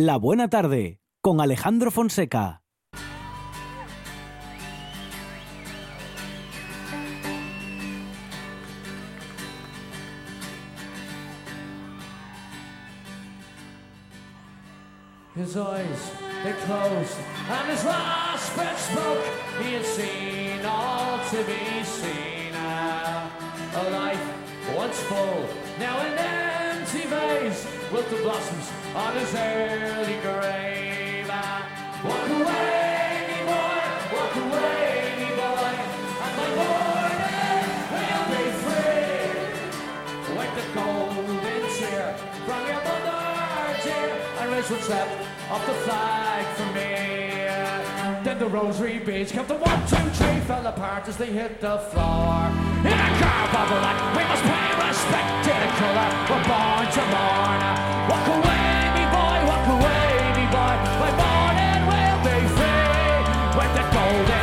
La Buena Tarde con Alejandro Fonseca. His eyes, they closed, and his last breath spoke. He had seen all to be seen. A life once full, now an empty vase. Wilt the blossoms on his early grave. Ah, walk away, boy, walk away, boy. And my morning will be free. Wipe the golden tear from your mother, dear, and raise what's left of the flag for me. Then the rosary beads kept the one, two, three fell apart as they hit the floor. In a car bubble like we must pay respect to the colour we're born to mourn. Walk away, me boy, walk away, me boy. My morning will be free. With the golden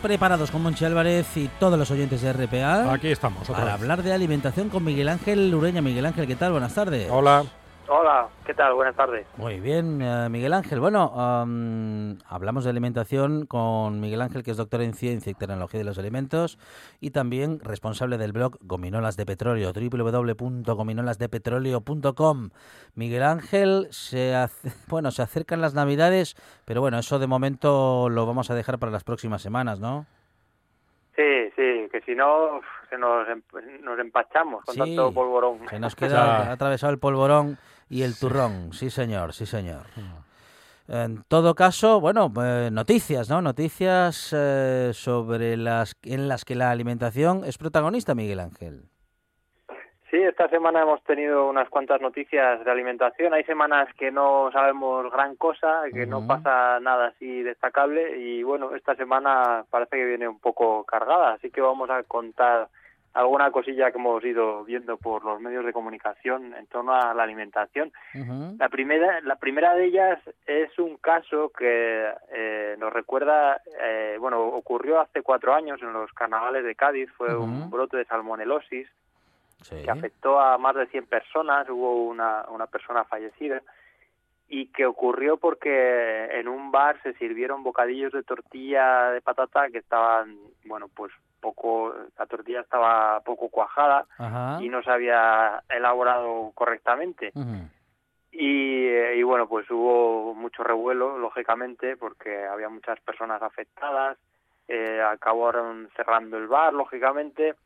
preparados con Monchi Álvarez y todos los oyentes de RPA Aquí estamos, otra para vez. hablar de alimentación con Miguel Ángel Ureña. Miguel Ángel, ¿qué tal? Buenas tardes. Hola. Hola, ¿qué tal? Buenas tardes. Muy bien, eh, Miguel Ángel. Bueno, am, hablamos de alimentación con Miguel Ángel, que es doctor en ciencia y tecnología de los alimentos y también responsable del blog Gominolas de Petróleo, www.gominolasdepetróleo.com. Miguel Ángel, se hace- bueno, se acercan las Navidades, pero bueno, eso de momento lo vamos a dejar para las próximas semanas, ¿no? Sí, sí, que si no se nos, em- nos empachamos con Sí. tanto polvorón. Se nos queda atravesado el polvorón y el turrón. Sí, señor, sí, señor. En todo caso, bueno, eh, noticias, ¿no? Noticias eh, sobre las en las que la alimentación es protagonista, Miguel Ángel. Sí, esta semana hemos tenido unas cuantas noticias de alimentación. Hay semanas que no sabemos gran cosa, que no pasa nada así destacable y bueno, esta semana parece que viene un poco cargada, así que vamos a contar alguna cosilla que hemos ido viendo por los medios de comunicación en torno a la alimentación. La primera, la primera de ellas es un caso que eh, nos recuerda, eh, bueno, ocurrió hace cuatro años en los carnavales de Cádiz, fue un brote de salmonelosis Sí. que afectó a más de 100 personas, hubo una, una persona fallecida y que ocurrió porque en un bar se sirvieron bocadillos de tortilla de patata que estaban, bueno, pues poco, la tortilla estaba poco cuajada Ajá. y no se había elaborado correctamente. Y, eh, y bueno, pues hubo mucho revuelo, lógicamente, porque había muchas personas afectadas, eh, acabaron cerrando el bar, lógicamente,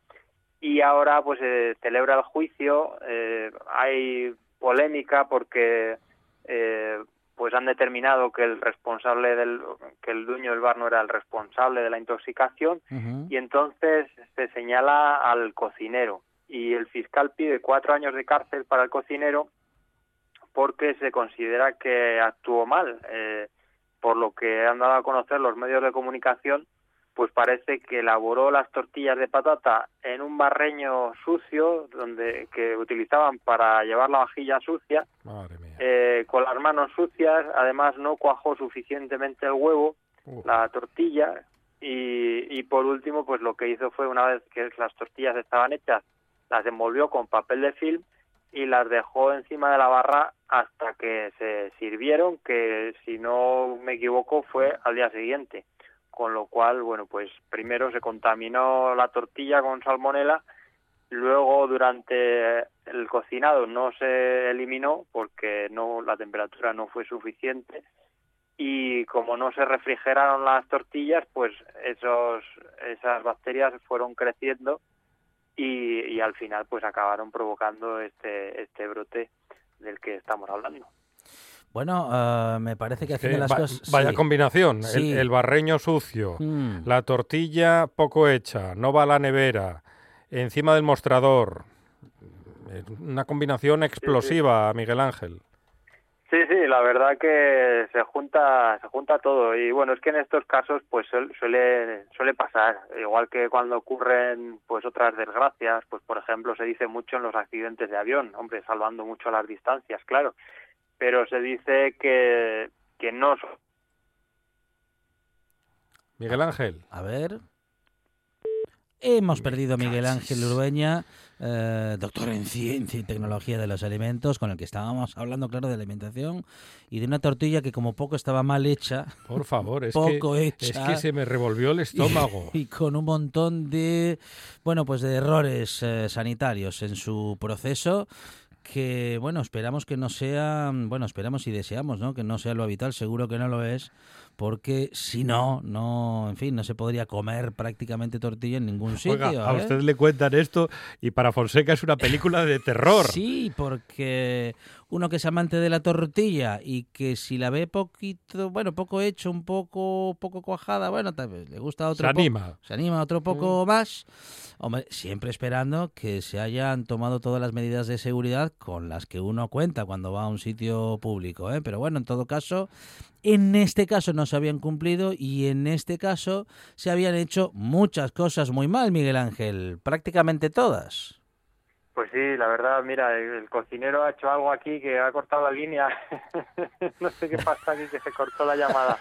y ahora pues se celebra el juicio, eh, hay polémica porque eh, pues han determinado que el responsable del, que el dueño del bar no era el responsable de la intoxicación, y entonces se señala al cocinero. Y el fiscal pide cuatro años de cárcel para el cocinero porque se considera que actuó mal, eh, por lo que han dado a conocer los medios de comunicación, pues parece que elaboró las tortillas de patata en un barreño sucio donde que utilizaban para llevar la vajilla sucia Madre mía. eh, con las manos sucias. Además no cuajó suficientemente el huevo la tortilla y, y por último pues lo que hizo fue una vez que las tortillas estaban hechas las envolvió con papel de film y las dejó encima de la barra hasta que se sirvieron que si no me equivoco fue al día siguiente con lo cual bueno pues primero se contaminó la tortilla con salmonela luego durante el cocinado no se eliminó porque no la temperatura no fue suficiente y como no se refrigeraron las tortillas, pues esos, esas bacterias fueron creciendo y, y al final pues acabaron provocando este, este brote del que estamos hablando. Bueno, ah, me parece que haciendo las va- cosas... vaya sí. combinación. El- Sí. El, barreño sucio, Mm. la tortilla poco hecha, no va a la nevera, encima del mostrador. Una combinación explosiva, Miguel Ángel. Sí, sí, la verdad que se junta, se junta todo y bueno, es que en estos casos pues suel- suele, suele pasar, igual que cuando ocurren pues otras desgracias, pues por ejemplo se dice mucho en los accidentes de avión, hombre, salvando mucho las distancias, claro, pero se dice que, que no Miguel Ángel. A ver. Hemos perdido a Miguel Ángel Urueña, eh, doctor en ciencia y tecnología de los alimentos, con el que estábamos hablando, claro, de alimentación y de una tortilla que como poco estaba mal hecha Por favor, es, Poco que, hecha. es que se me revolvió el estómago. y con un montón de, bueno, pues de errores eh, sanitarios en su proceso que, bueno, esperamos que no sea, bueno, esperamos y deseamos, ¿no? Que no sea lo habitual, seguro que no lo es, porque si no, no, en fin, no se podría comer prácticamente tortilla en ningún sitio. Oiga, a ¿eh? usted le cuentan esto y para Fonseca es una película de terror. Sí, porque uno que es amante de la tortilla y que si la ve poquito, bueno, poco hecho, un poco poco cuajada, bueno, tal vez le gusta otro Se anima. se anima otro poco más. Hombre, siempre esperando que se hayan tomado todas las medidas de seguridad con las que uno cuenta cuando va a un sitio público, ¿eh? Pero bueno, en todo caso, en este caso no se habían cumplido y en este caso se habían hecho muchas cosas muy mal, Miguel Ángel, prácticamente todas. Pues sí, la verdad, mira, el, el cocinero ha hecho algo aquí que ha cortado la línea. no sé qué pasa aquí, que se cortó la llamada.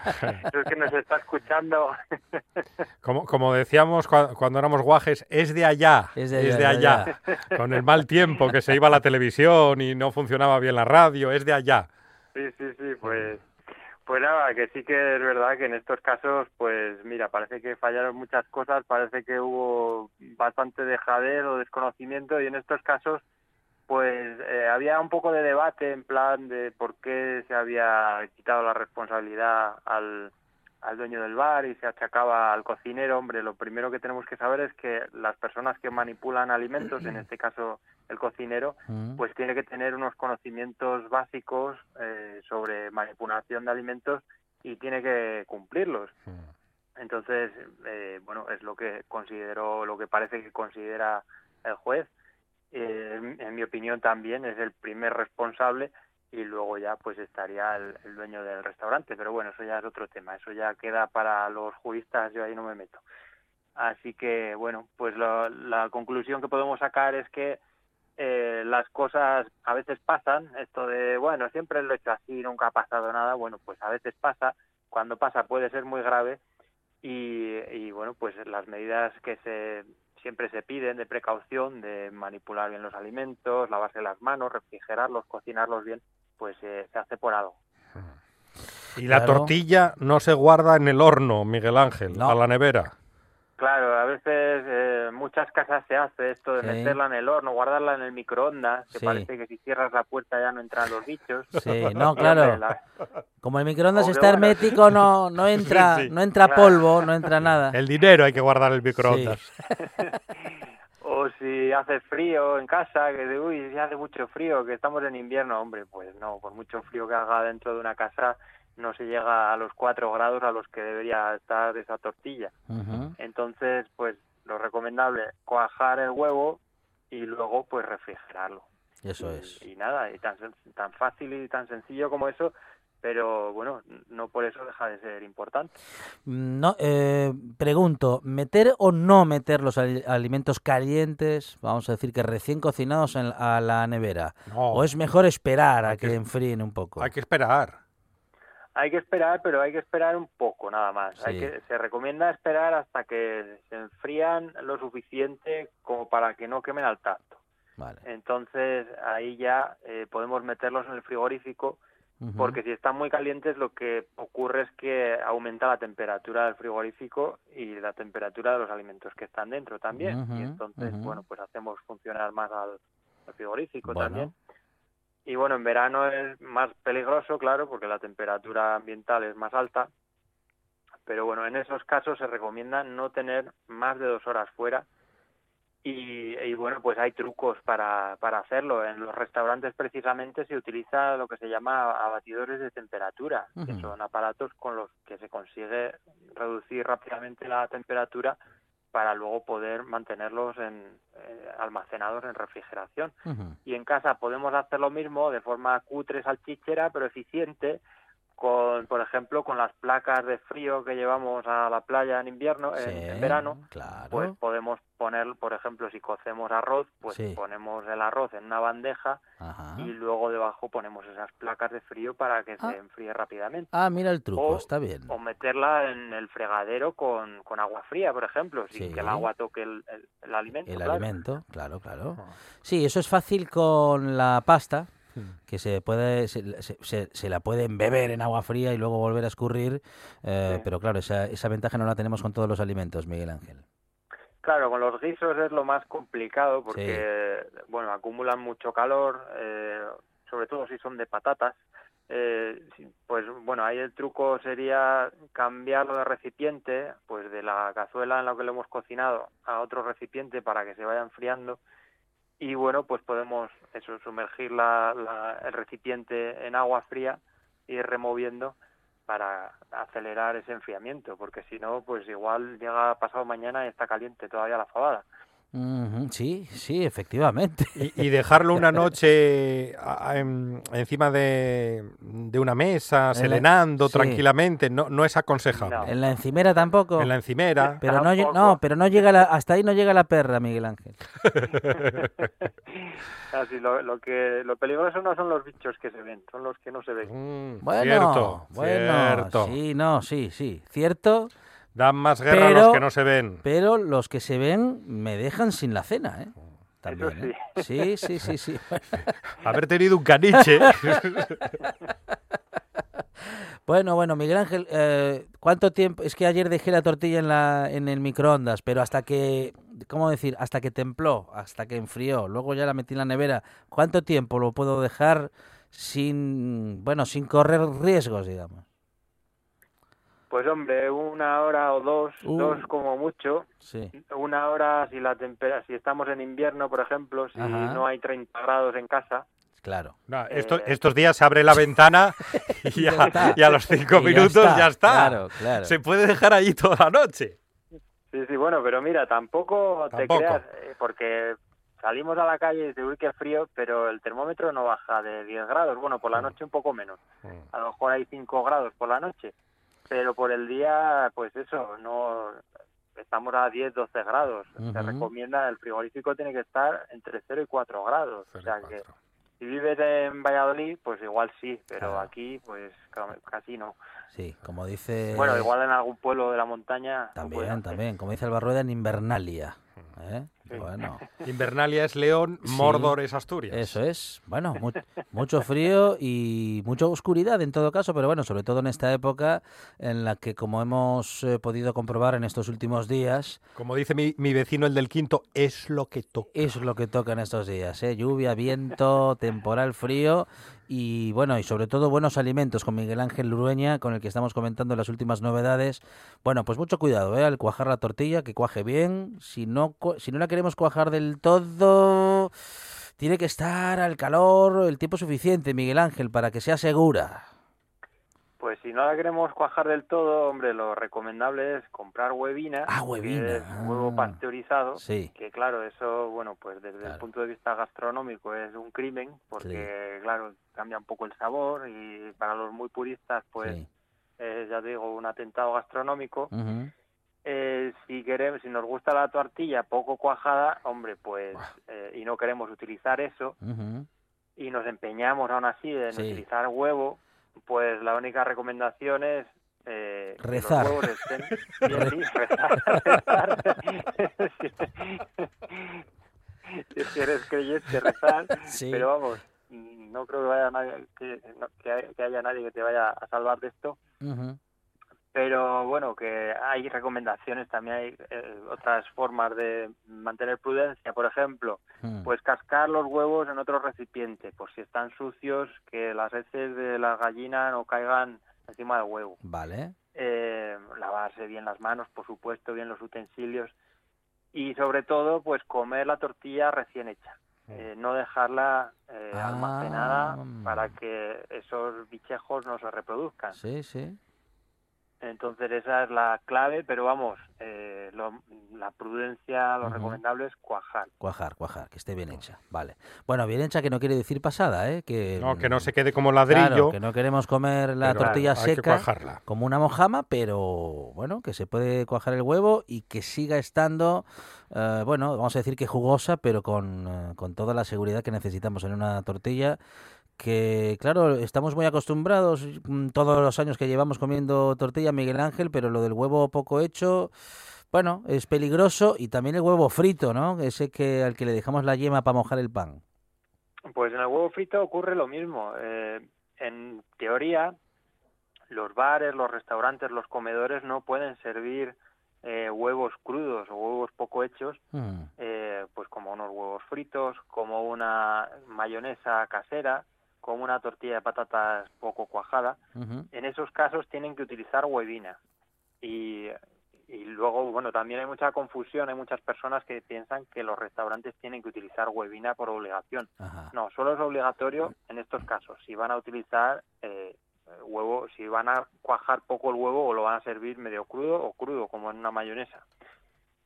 Pero es que nos está escuchando. Como, como decíamos cua- cuando éramos guajes, es de allá. Es de allá, de allá. Con el mal tiempo que se iba a la televisión y no funcionaba bien la radio, es de allá. Sí, sí, sí, pues, pues nada, que sí que es verdad que en estos casos, pues mira, parece que fallaron muchas cosas, parece que hubo bastante dejadez o desconocimiento y en estos casos, pues eh, había un poco de debate en plan de por qué se había quitado la responsabilidad al, al dueño del bar y se achacaba al cocinero. Hombre, lo primero que tenemos que saber es que las personas que manipulan alimentos, en este caso el cocinero, Mm. pues tiene que tener unos conocimientos básicos eh, sobre manipulación de alimentos y tiene que cumplirlos. Entonces, eh, bueno, es lo que considero, lo que parece que considera el juez. Eh, en- en mi opinión también es el primer responsable y luego ya pues estaría el, el dueño del restaurante. Pero bueno, eso ya es otro tema, eso ya queda para los juristas, yo ahí no me meto. Así que, bueno, pues lo- la conclusión que podemos sacar es que eh, las cosas a veces pasan, esto de, bueno, siempre lo he hecho así, nunca ha pasado nada, bueno, pues a veces pasa, cuando pasa puede ser muy grave y, y bueno, pues las medidas que se siempre se piden de precaución, de manipular bien los alimentos, lavarse las manos, refrigerarlos, cocinarlos bien, pues eh, se hace por algo. Y la Claro. tortilla no se guarda en el horno, Miguel Ángel, No. a la nevera. Claro, a veces eh, en muchas casas se hace esto de Sí. meterla en el horno, guardarla en el microondas, que Sí. parece que si cierras la puerta ya no entran los bichos. Sí, no, claro. la- Como el microondas está hermético, no, no entra, Sí, sí. no entra Claro. polvo, no entra nada. El dinero hay que guardar en el microondas. O si hace frío en casa, que de, uy, si hace mucho frío, que estamos en invierno, hombre, pues no, por mucho frío que haga dentro de una casa, no se llega a los 4 grados a los que debería estar esa tortilla. Entonces, pues lo recomendable, cuajar el huevo y luego pues refrigerarlo. Eso Y- es. Y nada, y tan, sen- tan fácil y tan sencillo como eso, pero bueno, no por eso deja de ser importante. No, eh, pregunto, ¿meter o no meter los ali- alimentos calientes, vamos a decir que recién cocinados en- a la nevera? No, ¿O es mejor esperar a que- enfríen un poco? hay que esperar. Hay que esperar, pero hay que esperar un poco nada más. Hay que, se recomienda esperar hasta que se enfrían lo suficiente como para que no quemen al. Vale. Entonces ahí ya eh, podemos meterlos en el frigorífico porque si están muy calientes lo que ocurre es que aumenta la temperatura del frigorífico y la temperatura de los alimentos que están dentro también. Y entonces, bueno, pues hacemos funcionar más al, al frigorífico Bueno. también. Y bueno, en verano es más peligroso, claro, porque la temperatura ambiental es más alta. Pero bueno, en esos casos se recomienda no tener más de dos horas fuera. Y, y bueno, pues hay trucos para, para hacerlo. En los restaurantes precisamente se utiliza lo que se llama abatidores de temperatura, que son aparatos con los que se consigue reducir rápidamente la temperatura para luego poder mantenerlos en, eh, almacenados en refrigeración. Y en casa podemos hacer lo mismo de forma cutre, salchichera, pero eficiente, con, por ejemplo, con las placas de frío que llevamos a la playa en invierno, en, Sí, en verano, claro. pues podemos poner, por ejemplo, si cocemos arroz, pues Sí. ponemos el arroz en una bandeja Ajá. y luego debajo ponemos esas placas de frío para que Ah. se enfríe rápidamente. Ah, mira el truco, O- está bien. O meterla en el fregadero con, con agua fría, por ejemplo, sin Sí. que el agua toque el, el- el alimento. El claro. alimento, claro, claro. Ah. Sí, eso es fácil con la pasta, Hmm. que se puede se, se- se- la pueden beber en agua fría y luego volver a escurrir, eh, Sí. pero claro, esa, esa ventaja no la tenemos con todos los alimentos, Miguel Ángel. Claro, con los guisos es lo más complicado porque, bueno, acumulan mucho calor, eh, sobre todo si son de patatas. Eh, pues bueno, ahí el truco sería cambiarlo de recipiente, pues de la cazuela en la que lo hemos cocinado a otro recipiente para que se vaya enfriando. Y bueno, pues podemos eso, sumergir la- la- el recipiente en agua fría y ir removiendo para acelerar ese enfriamiento, porque si no, pues igual llega pasado mañana y está caliente todavía la fabada. Sí, sí, efectivamente. Y, y dejarlo una noche a- a- en- encima de, de una mesa, serenando sí. tranquilamente, no, no es aconsejable. No. En la encimera tampoco. En la encimera. Pero no, no, pero no llega la, hasta ahí no llega la perra, Miguel Ángel. Así, lo, lo que lo peligroso no son los bichos que se ven, son los que no se ven. Mm, Bueno, cierto, bueno, cierto. sí, no, sí, sí, cierto, Dan más guerra a los que no se ven. pero los que se ven me dejan sin la cena, ¿eh? También, ¿eh? Sí, sí, sí, sí. Haber tenido un caniche. Bueno, bueno, Miguel Ángel, eh, ¿cuánto tiempo? Es que ayer dejé la tortilla en, la, en el microondas, pero hasta que, ¿cómo decir? Hasta que templó, hasta que enfrió, luego ya la metí en la nevera. ¿Cuánto tiempo lo puedo dejar sin, bueno, sin correr riesgos, digamos? Pues hombre, una hora o dos, Uh. dos como mucho. Sí. Una hora si la tempera, si estamos en invierno, por ejemplo, si Ajá. no hay 30 grados en casa, Claro. No, esto- Eh, estos días se abre la ventana y, Ya a, está. y a los cinco Y minutos ya está. Claro, claro. Se puede dejar ahí toda la noche. Sí, sí, bueno, pero mira, tampoco, Tampoco. te creas, eh, porque salimos a la calle y dices, uy, qué frío, pero el termómetro no baja de 10 grados. Bueno, por la noche un poco menos. A lo mejor hay 5 grados por la noche, pero por el día, pues eso, no estamos a 10, 12 grados. Se recomienda, el frigorífico tiene que estar entre 0 y 4 grados. O sea que si vives en Valladolid, pues igual sí, pero Claro. aquí, pues ca- casi no. Sí, como dice... Bueno, igual en algún pueblo de la montaña. puede También, también, como dice Alba Rueda, en Invernalia. ¿eh? Sí. Bueno, Invernalia es León, Sí. Mordor es Asturias. eso es. Bueno, mu- mucho frío y mucha oscuridad en todo caso, pero bueno, sobre todo en esta época en la que, como hemos eh, podido comprobar en estos últimos días, Como dice mi, mi vecino, el del quinto, es lo que toca. es lo que toca en estos días. ¿eh? Lluvia, viento, temporal, frío y bueno, y sobre todo buenos alimentos con Miguel Ángel Lurueña, con el que estamos comentando las últimas novedades. Bueno, pues mucho cuidado ¿eh? al cuajar la tortilla, que cuaje bien. Si no, si no la queremos cuajar del todo, tiene que estar al calor el tiempo suficiente, Miguel Ángel, para que sea segura. Pues si no la queremos cuajar del todo, hombre, lo recomendable es comprar huevina, Ah, huevina, que es huevo ah. pasteurizado, Sí. que claro, eso, bueno, pues desde Claro. el punto de vista gastronómico es un crimen, porque claro, cambia un poco el sabor y para los muy puristas, pues sí. es, ya digo, un atentado gastronómico. Eh, si queremos, si nos gusta la tortilla poco cuajada, hombre, pues, eh, y no queremos utilizar eso, y nos empeñamos aún así en Sí. utilizar huevo, pues la única recomendación es eh, Rezar. los huevos estén bien, sí, rezar, rezar. si eres creyente, rezar, Sí. pero vamos, no creo que, vaya nadie, que, que hay- que haya nadie que te vaya a salvar de esto. Ujú. Pero bueno, que hay recomendaciones, también hay eh, otras formas de mantener prudencia. Por ejemplo, Mm. pues cascar los huevos en otro recipiente, por si están sucios, que las heces de la gallina no caigan encima del huevo. Vale. Eh, lavarse bien las manos, por supuesto, bien los utensilios y sobre todo, pues comer la tortilla recién hecha. Eh, no dejarla eh, Ah. almacenada para que esos bichejos no se reproduzcan. Sí, sí. Entonces esa es la clave, pero vamos, eh, lo- la prudencia, lo recomendable es cuajar. Cuajar, cuajar, que esté bien hecha. Vale. Bueno, bien hecha que no quiere decir pasada, ¿eh? Que, No, que no mm, se quede como Claro, ladrillo. que no queremos comer la tortilla hay que seca cuajarla. como una mojama, pero bueno, que se puede cuajar el huevo y que siga estando, eh, bueno, vamos a decir que jugosa, pero con, eh, con toda la seguridad que necesitamos en una tortilla. Que claro, estamos muy acostumbrados mm, todos los años que llevamos comiendo tortilla, Miguel Ángel, pero lo del huevo poco hecho, bueno, es peligroso y también el huevo frito, ¿no? Ese que al que le dejamos la yema para mojar el pan. Pues en el huevo frito ocurre lo mismo. Eh, en teoría, los bares, los restaurantes, los comedores no pueden servir eh, huevos crudos o huevos poco hechos, Mm, eh, pues como unos huevos fritos, como una mayonesa casera, como una tortilla de patatas poco cuajada. En esos casos tienen que utilizar huevina. Y, y luego, bueno, también hay mucha confusión, hay muchas personas que piensan que los restaurantes tienen que utilizar huevina por obligación. Ajá. No, solo es obligatorio en estos casos. Si van a utilizar eh, huevo, si van a cuajar poco el huevo o lo van a servir medio crudo o crudo, como en una mayonesa.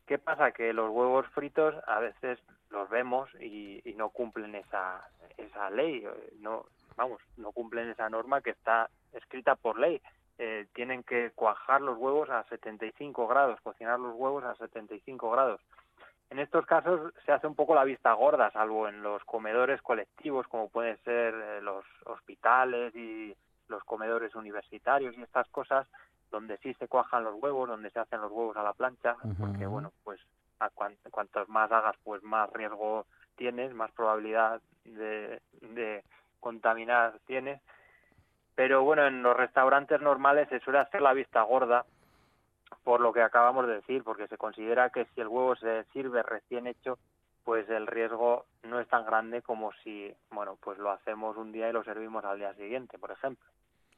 ¿Qué pasa? Que los huevos fritos a veces los vemos y, y no cumplen esa, esa ley, no, vamos, no cumplen esa norma que está escrita por ley. Eh, tienen que cuajar los huevos a 75 grados, cocinar los huevos a 75 grados. En estos casos se hace un poco la vista gorda, salvo en los comedores colectivos, como pueden ser eh, los hospitales y los comedores universitarios y estas cosas, donde sí se cuajan los huevos, donde se hacen los huevos a la plancha, porque bueno, pues a cuan- cuantos más hagas, pues más riesgo tienes, más probabilidad de, de contaminar tienes. Pero bueno, en los restaurantes normales se suele hacer la vista gorda, por lo que acabamos de decir, porque se considera que si el huevo se sirve recién hecho, pues el riesgo no es tan grande como si, bueno, pues lo hacemos un día y lo servimos al día siguiente, por ejemplo.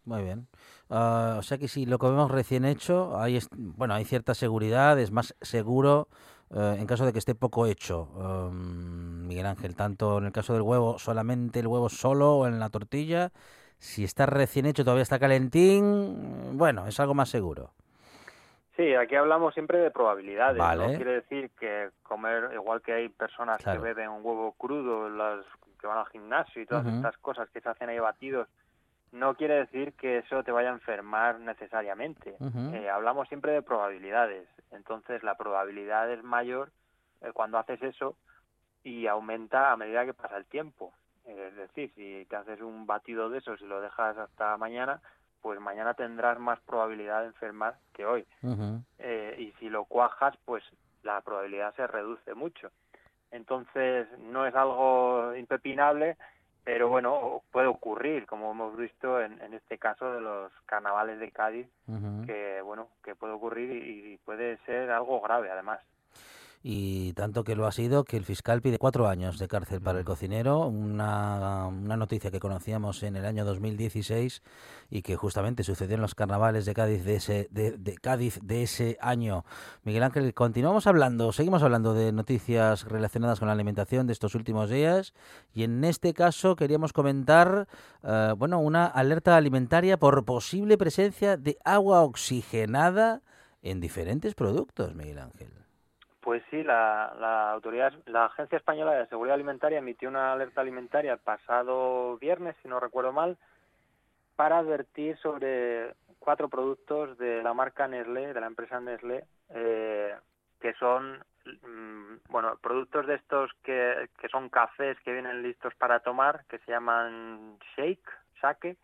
Muy bien. Ah, o sea que si lo comemos recién hecho, hay, bueno, hay cierta seguridad, es más seguro eh, en caso de que esté poco hecho. Um, Miguel Ángel, tanto en el caso del huevo, solamente el huevo solo o en la tortilla. Si está recién hecho, todavía está calentín, bueno, es algo más seguro. Sí, aquí hablamos siempre de probabilidades. Vale. No quiere decir que comer, igual que hay personas Claro. que beben un huevo crudo, las que van al gimnasio y todas estas cosas que se hacen ahí batidos, no quiere decir que eso te vaya a enfermar necesariamente. Eh, hablamos siempre de probabilidades. Entonces, la probabilidad es mayor eh, cuando haces eso y aumenta a medida que pasa el tiempo. Eh, es decir, si te haces un batido de esos y lo dejas hasta mañana, pues mañana tendrás más probabilidad de enfermar que hoy. Y si lo cuajas, pues la probabilidad se reduce mucho. Entonces, no es algo impepinable, pero bueno, puede ocurrir, como hemos visto en, en este caso de los carnavales de Cádiz, que bueno, que puede ocurrir y, y puede ser algo grave además. Y tanto que lo ha sido que el fiscal pide cuatro años de cárcel para el cocinero, una, una noticia que conocíamos en el año 2016 y que justamente sucedió en los carnavales de Cádiz de ese, de, de Cádiz de ese año. Miguel Ángel, continuamos hablando, seguimos hablando de noticias relacionadas con la alimentación de estos últimos días y en este caso queríamos comentar eh, bueno, una alerta alimentaria por posible presencia de agua oxigenada en diferentes productos, Miguel Ángel. Pues sí, la, la autoridad, la Agencia Española de Seguridad Alimentaria emitió una alerta alimentaria el pasado viernes, si no recuerdo mal, para advertir sobre cuatro productos de la marca Nestlé, de la empresa Nestlé, eh, que son, mm, bueno, productos de estos que, que son cafés que vienen listos para tomar, que se llaman shake, sake,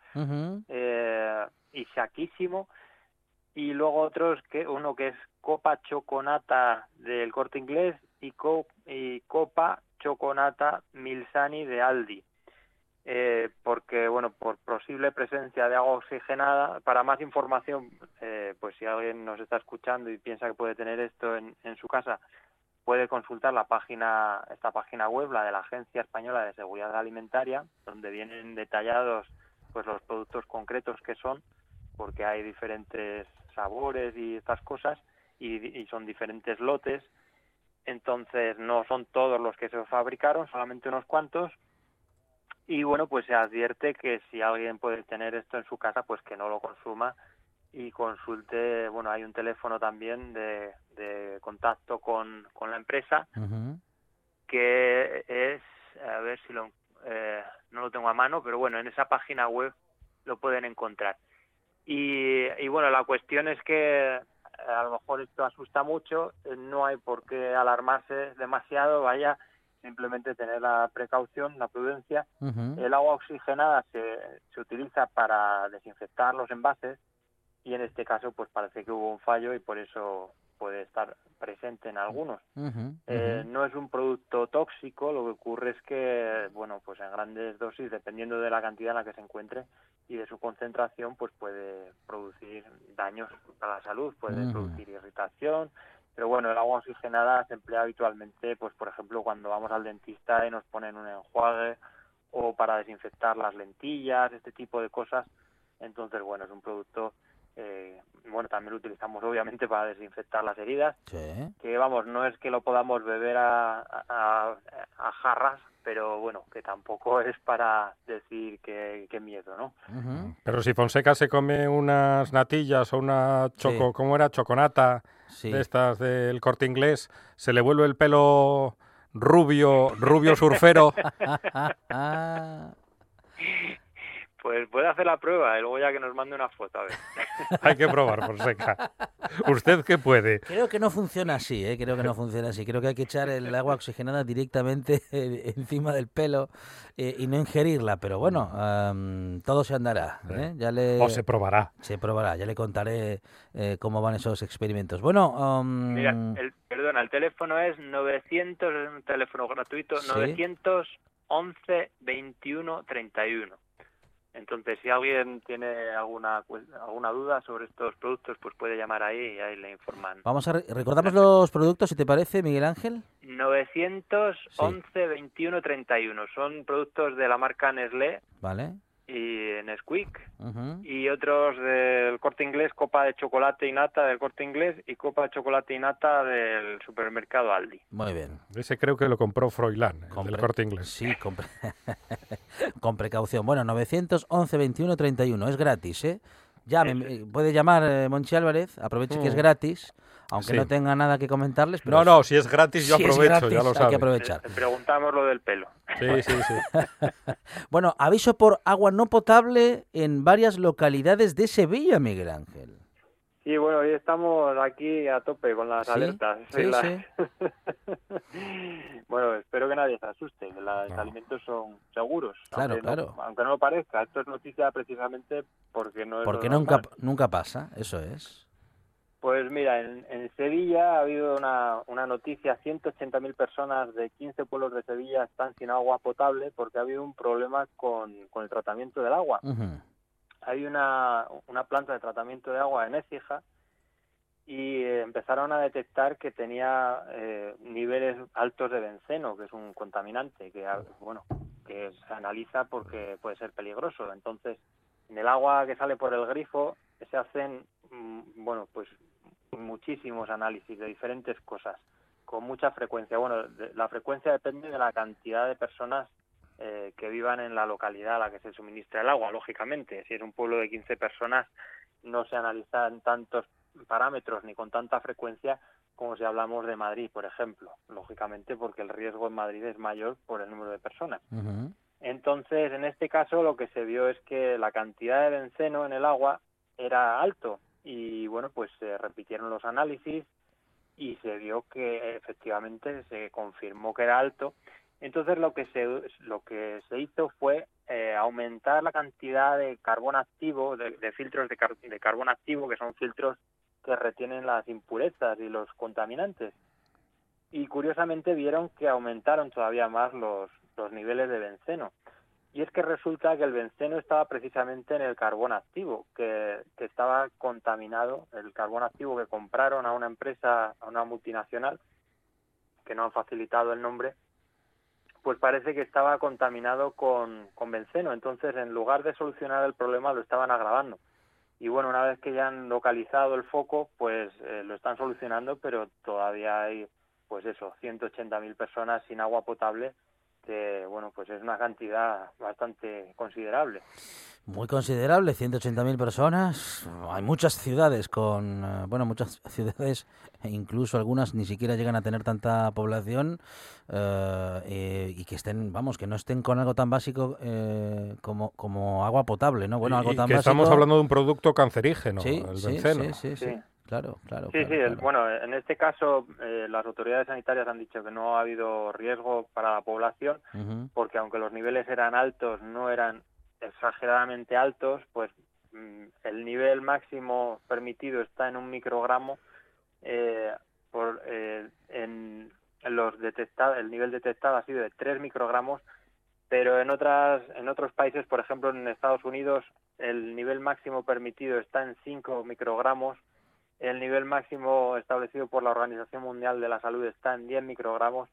eh, y saquísimo y luego otros que uno que es copa choconata del corte inglés y, co- y copa choconata milsani de Aldi. Eh, porque bueno por posible presencia de agua oxigenada para más información eh, pues si alguien nos está escuchando y piensa que puede tener esto en, en su casa puede consultar la página esta página web la de la Agencia Española de Seguridad Alimentaria donde vienen detallados pues los productos concretos que son porque hay diferentes sabores y estas cosas y, y son diferentes lotes. Entonces no son todos los que se fabricaron solamente unos cuantos. Y bueno pues se advierte que si alguien puede tener esto en su casa pues que no lo consuma y consulte bueno hay un teléfono también de, de contacto con, con la empresa que es, a ver si lo, eh, no lo tengo a mano, pero bueno, en esa página web lo pueden encontrar. Y, y bueno, la cuestión es que eh, a lo mejor esto asusta mucho, eh, no hay por qué alarmarse demasiado, vaya, simplemente tener la precaución, la prudencia. El agua oxigenada se, se utiliza para desinfectar los envases y en este caso pues parece que hubo un fallo y por eso puede estar presente en algunos. Eh, no es un producto tóxico, lo que ocurre es que, bueno, pues en grandes dosis, dependiendo de la cantidad en la que se encuentre y de su concentración, pues puede producir daños para la salud, puede producir irritación, pero bueno, el agua oxigenada se emplea habitualmente, pues por ejemplo, cuando vamos al dentista y nos ponen un enjuague o para desinfectar las lentillas, este tipo de cosas. Entonces, bueno, es un producto, eh, bueno, también lo utilizamos obviamente para desinfectar las heridas Sí. que vamos, no es que lo podamos beber a, a, a jarras, pero bueno, que tampoco es para decir que, que miedo, ¿no? Pero si Fonseca se come unas natillas o una choco, Sí. ¿cómo era? Choconata Sí. de estas del corte inglés, se le vuelve el pelo rubio, rubio surfero. Pues puede hacer la prueba y luego ya que nos mande una foto, a ver. Hay que probar, Fonseca. ¿Usted qué puede? Creo que no funciona así, ¿eh? creo que no funciona así. Creo que hay que echar el agua oxigenada directamente encima del pelo eh, y no ingerirla. Pero bueno, am, todo se andará. ¿eh? Ya le, O se probará. se probará, ya le contaré eh, cómo van esos experimentos. Bueno, Mira, el, perdona, el teléfono es 900, es un teléfono gratuito, Sí. 911 21 31. Entonces, si alguien tiene alguna alguna duda sobre estos productos, pues puede llamar ahí y ahí le informan. vamos a re- recordamos los productos, si te parece, Miguel Ángel. 911 21 31. Son productos de la marca Nestlé Vale. Y Nesquik Ujú. y otros del corte inglés, copa de chocolate y nata del corte inglés y copa de chocolate y nata del supermercado Aldi. Muy bien. Ese creo que lo compró Froilán, Con del corte inglés. Sí, con, con precaución. Bueno, 911 21 31, es gratis, ¿eh? Llame, eh, puede llamar eh, Monchi Álvarez, aproveche que es Mm. gratis, aunque Sí. no tenga nada que comentarles. Pero No, no, si es gratis yo si es aprovecho, gratis, ya lo hay que aprovechar. Le preguntamos lo del pelo. Sí, sí, sí. Bueno, aviso por agua no potable en varias localidades de Sevilla, Miguel Ángel. Sí, bueno, hoy estamos aquí a tope con las Sí, alertas. sí, sí. bueno, espero que nadie se asuste, que los No. alimentos son seguros. Claro, aunque no- claro. aunque no lo parezca, esto es noticia precisamente porque no es Porque nunca, normal. nunca pasa, eso es. Pues mira, en, en Sevilla ha habido una, una noticia, 180.000 personas de 15 pueblos de Sevilla están sin agua potable porque ha habido un problema con, con el tratamiento del agua. Hay una, una planta de tratamiento de agua en Écija y eh, empezaron a detectar que tenía eh, niveles altos de benceno, que es un contaminante que ah, bueno que se analiza porque puede ser peligroso. Entonces, en el agua que sale por el grifo se hacen mm, bueno pues muchísimos análisis de diferentes cosas con mucha frecuencia. Bueno, la frecuencia depende de la cantidad de personas eh, que vivan en la localidad a la que se suministra el agua, lógicamente. Si es un pueblo de 15 personas, no se analizan tantos parámetros ni con tanta frecuencia como si hablamos de Madrid, por ejemplo, lógicamente porque el riesgo en Madrid es mayor por el número de personas. Entonces, en este caso lo que se vio es que la cantidad de benceno en el agua era alto y bueno, pues se repitieron los análisis y se vio que efectivamente se confirmó que era alto. Entonces lo que se lo que se hizo fue eh, aumentar la cantidad de carbón activo, de, filtros de, de carbón activo, que son filtros que retienen las impurezas y los contaminantes. Y curiosamente vieron que aumentaron todavía más los, los niveles de benceno. Y es que resulta que el benceno estaba precisamente en el carbón activo, que, estaba contaminado, el carbón activo que compraron a una empresa, a una multinacional, que no han facilitado el nombre, pues parece que estaba contaminado con, con benceno. Entonces, en lugar de solucionar el problema, lo estaban agravando y bueno, una vez que ya han localizado el foco, pues eh, lo están solucionando, pero todavía hay, pues eso, 180.000 personas sin agua potable, que bueno, pues es una cantidad bastante considerable. Muy considerable, 180.000 personas. Hay muchas ciudades con, eh, bueno, muchas ciudades, e incluso algunas ni siquiera llegan a tener tanta población eh, y que estén, vamos, que no estén con algo tan básico eh, como, como agua potable, ¿no? Bueno, algo tan que Estamos hablando de un producto cancerígeno, el benceno. Sí, sí, sí, Claro, claro. Sí, sí, bueno, en este caso las autoridades sanitarias han dicho que no ha habido riesgo para la población porque aunque los niveles eran altos, no eran exageradamente altos, pues mm, el nivel máximo permitido está en un microgramo eh, por, eh, en, los detectados, el nivel detectado ha sido de 3 microgramos, pero en otras en otros países, por ejemplo en Estados Unidos, el nivel máximo permitido está en 5 microgramos, el nivel máximo establecido por la Organización Mundial de la Salud está en 10 microgramos.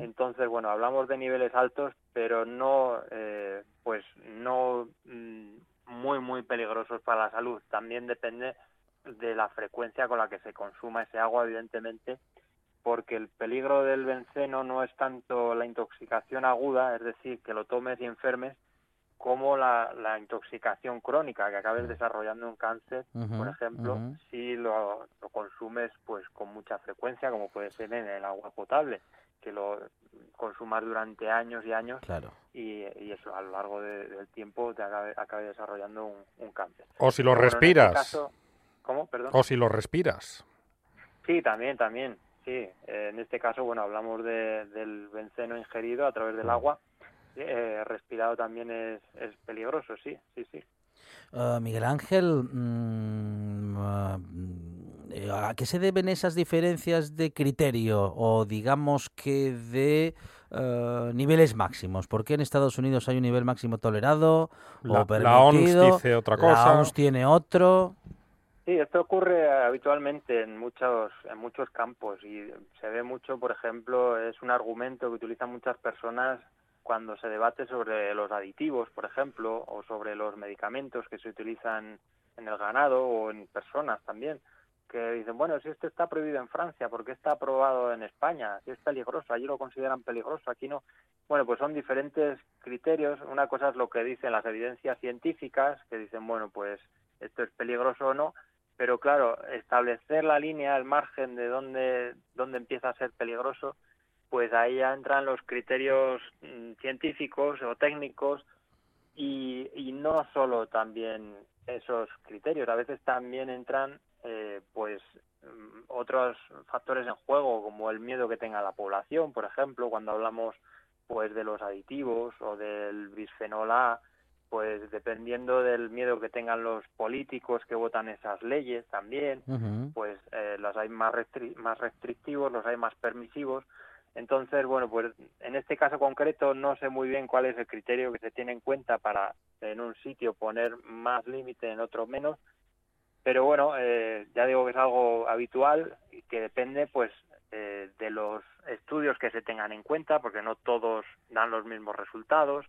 Entonces, bueno, hablamos de niveles altos, pero no, eh, pues no mm, muy, muy peligrosos para la salud. También depende de la frecuencia con la que se consuma ese agua, evidentemente, porque el peligro del benceno no es tanto la intoxicación aguda, es decir, que lo tomes y enfermes, como la, la intoxicación crónica, que acabes desarrollando un cáncer, por ejemplo, si lo, lo, consumes pues con mucha frecuencia, como puede ser en el agua potable, que lo consumas durante años y años y, y, eso a lo largo del tiempo te acabe, acabe desarrollando un, cáncer. O si lo este respiras. ¿Cómo? Perdón. O si lo respiras. Sí, también, también. Sí, en este caso, bueno, hablamos de, del benceno ingerido a través del agua eh, respirado también es, es, peligroso, sí, sí, sí. Uh, Miguel Ángel, mm, uh, ¿a qué se deben esas diferencias de criterio o digamos que de uh, niveles máximos? ¿Por qué en Estados Unidos hay un nivel máximo tolerado la, o La OMS dice otra cosa. La OMS tiene otro. Sí, esto ocurre habitualmente en muchos en muchos campos y se ve mucho, por ejemplo, es un argumento que utilizan muchas personas cuando se debate sobre los aditivos, por ejemplo, o sobre los medicamentos que se utilizan en el ganado o en personas también, que dicen, bueno, si esto está prohibido en Francia, ¿por qué está aprobado en España? Si es peligroso, allí lo consideran peligroso, aquí no. Bueno, pues son diferentes criterios. Una cosa es lo que dicen las evidencias científicas, que dicen, bueno, pues esto es peligroso o no, pero claro, establecer la línea, el margen de dónde, dónde empieza a ser peligroso, pues ahí ya entran los criterios mm, científicos o técnicos y, y, no solo también esos criterios, a veces también entran eh, pues mm, otros factores en juego como el miedo que tenga la población, por ejemplo, cuando hablamos pues de los aditivos o del bisfenol A, pues dependiendo del miedo que tengan los políticos que votan esas leyes también, pues eh, los hay más, más restrictivos, los hay más permisivos, entonces, bueno, pues en este caso concreto no sé muy bien cuál es el criterio que se tiene en cuenta para en un sitio poner más límite, en otro menos, pero bueno, eh, ya digo que es algo habitual y que depende pues eh, de los estudios que se tengan en cuenta, porque no todos dan los mismos resultados,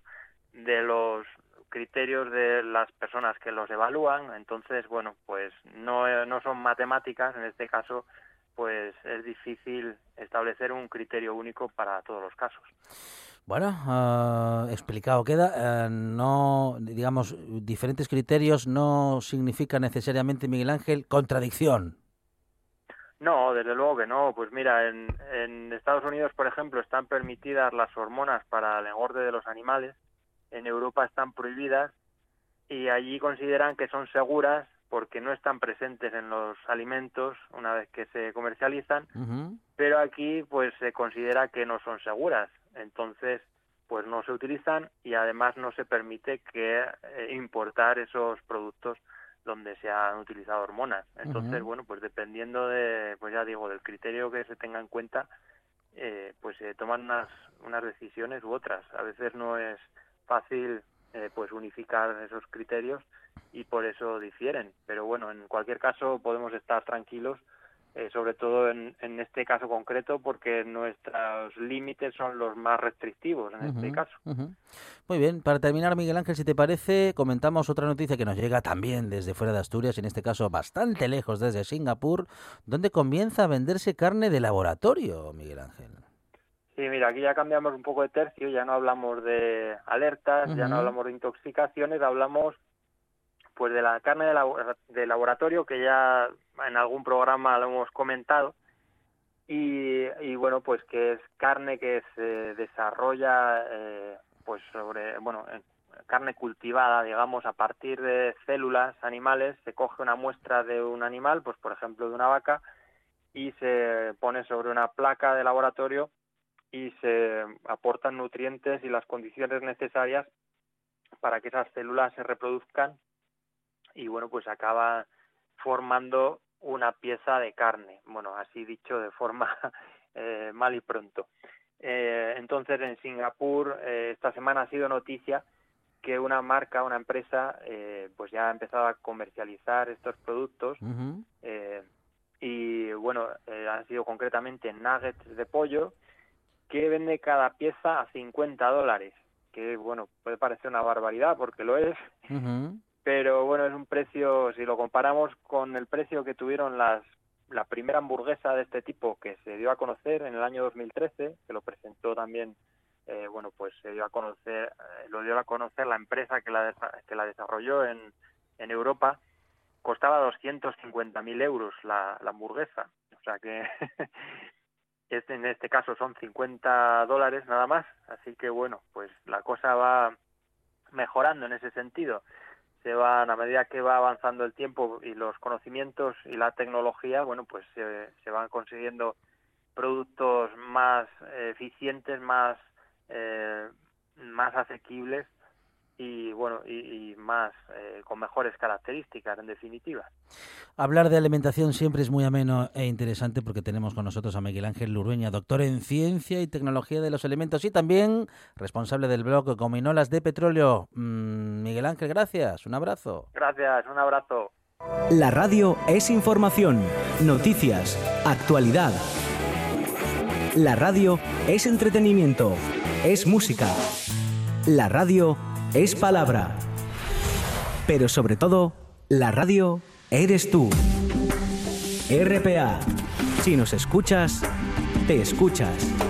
de los criterios de las personas que los evalúan, entonces, bueno, pues no, no son matemáticas, en este caso, pues es difícil establecer un criterio único para todos los casos. Bueno, uh, explicado queda. Uh, no, digamos, diferentes criterios no significa necesariamente, Miguel Ángel, contradicción. No, desde luego que no. Pues mira, en, en Estados Unidos, por ejemplo, están permitidas las hormonas para el engorde de los animales. En Europa están prohibidas y allí consideran que son seguras porque no están presentes en los alimentos una vez que se comercializan, uh -huh. pero aquí pues se considera que no son seguras entonces pues no se utilizan y además no se permite que eh, importar esos productos donde se han utilizado hormonas. Entonces, uh -huh. bueno, pues dependiendo de, pues ya digo, del criterio que se tenga en cuenta, eh, pues se toman unas, unas decisiones u otras. A veces no es fácil eh, pues unificar esos criterios y por eso difieren. Pero bueno, en cualquier caso podemos estar tranquilos eh, sobre todo en, en, este caso concreto, porque nuestros límites son los más restrictivos en uh -huh, este caso. Uh -huh. Muy bien, para terminar, Miguel Ángel, si te parece, comentamos otra noticia que nos llega también desde fuera de Asturias, en este caso bastante lejos, desde Singapur, donde comienza a venderse carne de laboratorio, Miguel Ángel. Sí, mira, aquí ya cambiamos un poco de tercio, ya no hablamos de alertas, uh -huh. ya no hablamos de intoxicaciones, hablamos pues de la carne de, la, de, laboratorio que ya en algún programa lo hemos comentado. Y, y bueno pues que es carne que se desarrolla eh, pues sobre bueno carne cultivada digamos a partir de células animales se coge una muestra de un animal pues por ejemplo de una vaca y se pone sobre una placa de laboratorio y se aportan nutrientes y las condiciones necesarias para que esas células se reproduzcan y bueno, pues acaba formando una pieza de carne, bueno, así dicho de forma eh, mal y pronto. Eh, entonces en Singapur eh, esta semana ha sido noticia que una marca, una empresa, eh, pues ya ha empezado a comercializar estos productos uh -huh. y bueno, han sido concretamente nuggets de pollo que vende cada pieza a 50 dólares, que bueno, puede parecer una barbaridad porque lo es, uh -huh pero bueno, es un precio, si lo comparamos con el precio que tuvieron las la primera hamburguesa de este tipo que se dio a conocer en el año 2013, que lo presentó también, eh, bueno, pues se dio a conocer, eh, lo dio a conocer la empresa que la, que la desarrolló en, en Europa, costaba 250.000 euros la, la hamburguesa. O sea que este, en este caso son 50 dólares nada más, así que bueno, pues la cosa va mejorando en ese sentido se van a medida que va avanzando el tiempo y los conocimientos y la tecnología, bueno, pues se, se van consiguiendo productos más eficientes, más eh, más asequibles y bueno y, y más eh, con mejores características en definitiva. Hablar de alimentación siempre es muy ameno e interesante porque tenemos con nosotros a Miguel Ángel Lurueña, doctor en ciencia y tecnología de los alimentos y también responsable del blog Cominolas de Petróleo. Mm, Miguel Ángel, gracias, un abrazo. Gracias, un abrazo. La radio es información, noticias, actualidad. La radio es entretenimiento, es música. La radio es palabra. Pero sobre todo, la radio eres tú. RPA. Si nos escuchas, te escuchas.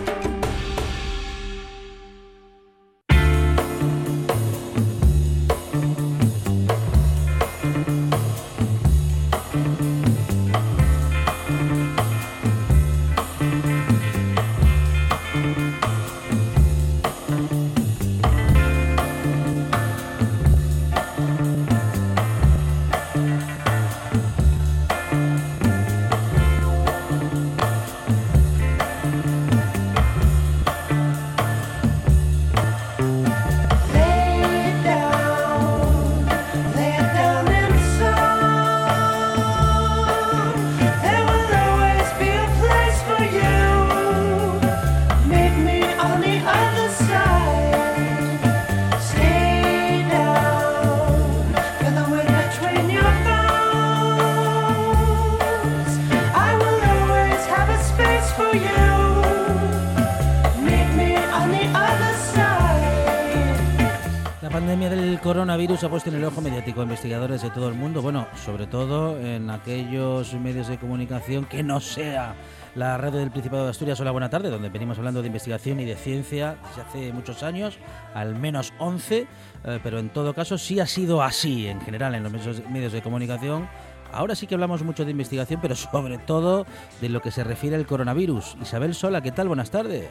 Coronavirus ha puesto en el ojo mediático investigadores de todo el mundo, bueno, sobre todo en aquellos medios de comunicación que no sea la red del Principado de Asturias. Hola, buena tarde, donde venimos hablando de investigación y de ciencia desde hace muchos años, al menos 11, eh, pero en todo caso sí ha sido así en general en los medios de comunicación. Ahora sí que hablamos mucho de investigación, pero sobre todo de lo que se refiere al coronavirus. Isabel Sola, ¿qué tal? Buenas tardes.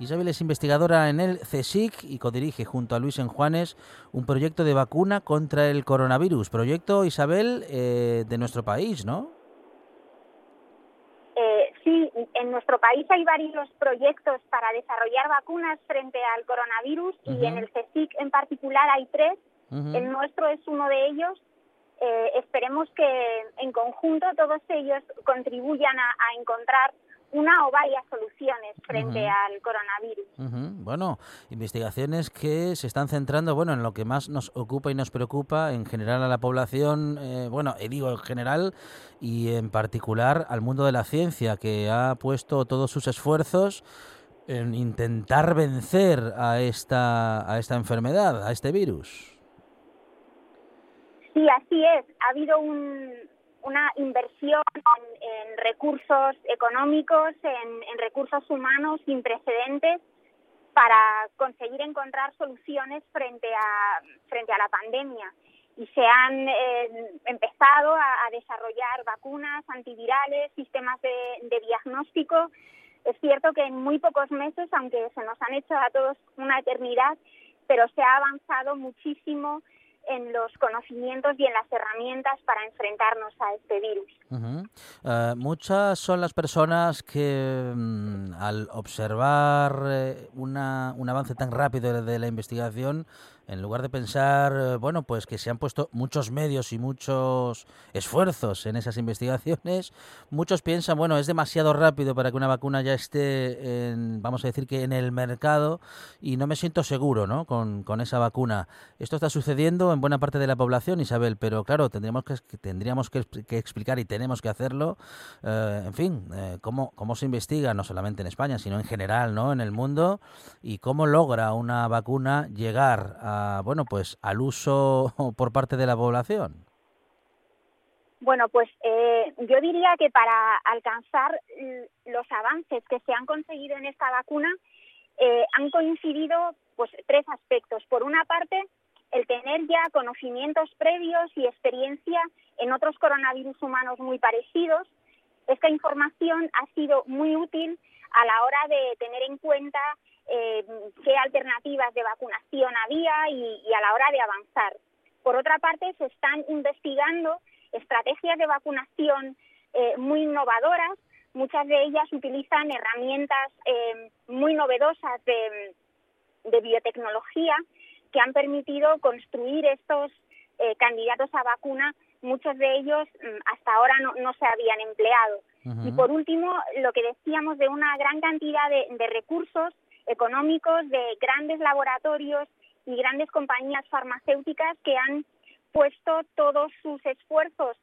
Isabel es investigadora en el CSIC y codirige junto a Luis Enjuanes un proyecto de vacuna contra el coronavirus. Proyecto, Isabel, eh, de nuestro país, ¿no? Eh, sí, en nuestro país hay varios proyectos para desarrollar vacunas frente al coronavirus y en el CSIC en particular hay tres. El nuestro es uno de ellos. Eh, esperemos que en conjunto todos ellos contribuyan a, a encontrar una o varias soluciones frente al coronavirus. Bueno, investigaciones que se están centrando, bueno, en lo que más nos ocupa y nos preocupa en general a la población, eh, bueno, y digo en general y en particular al mundo de la ciencia que ha puesto todos sus esfuerzos en intentar vencer a esta a esta enfermedad, a este virus. Sí, así es. Ha habido un, una inversión en, recursos económicos, en, recursos humanos sin precedentes para conseguir encontrar soluciones frente a, frente a la pandemia. Y se han eh, empezado a, desarrollar vacunas antivirales, sistemas de, de diagnóstico. Es cierto que en muy pocos meses, aunque se nos han hecho a todos una eternidad, pero se ha avanzado muchísimo en los conocimientos y en las herramientas para enfrentarnos a este virus. Eh, muchas son las personas que mm, al observar eh, una, un avance tan rápido de la investigación en lugar de pensar, eh, bueno, pues que se han puesto muchos medios y muchos esfuerzos en esas investigaciones, muchos piensan, bueno, es demasiado rápido para que una vacuna ya esté, en, vamos a decir que en el mercado y no me siento seguro, ¿no? Con, esa vacuna. Esto está sucediendo en buena parte de la población, Isabel, pero claro, tendríamos que, tendríamos que, explicar y tenemos que hacerlo, eh, en fin, eh, cómo, cómo se investiga, no solamente en España, sino en general, ¿no? En el mundo y cómo logra una vacuna llegar a bueno, pues al uso por parte de la población? Bueno, pues eh, yo diría que para alcanzar los avances que se han conseguido en esta vacuna eh, han coincidido pues tres aspectos. Por una parte, el tener ya conocimientos previos y experiencia en otros coronavirus humanos muy parecidos. Esta información ha sido muy útil a la hora de tener en cuenta eh, qué alternativas de vacunación había y, a la hora de avanzar. Por otra parte, se están investigando estrategias de vacunación eh, muy innovadoras. Muchas de ellas utilizan herramientas eh, muy novedosas de, biotecnología que han permitido construir estos candidatos a vacuna. Muchos de ellos mm, hasta ahora no, se habían empleado. Y por último, lo que decíamos de una gran cantidad de recursos económicos de grandes laboratorios y grandes compañías farmacéuticas que han puesto todos sus esfuerzos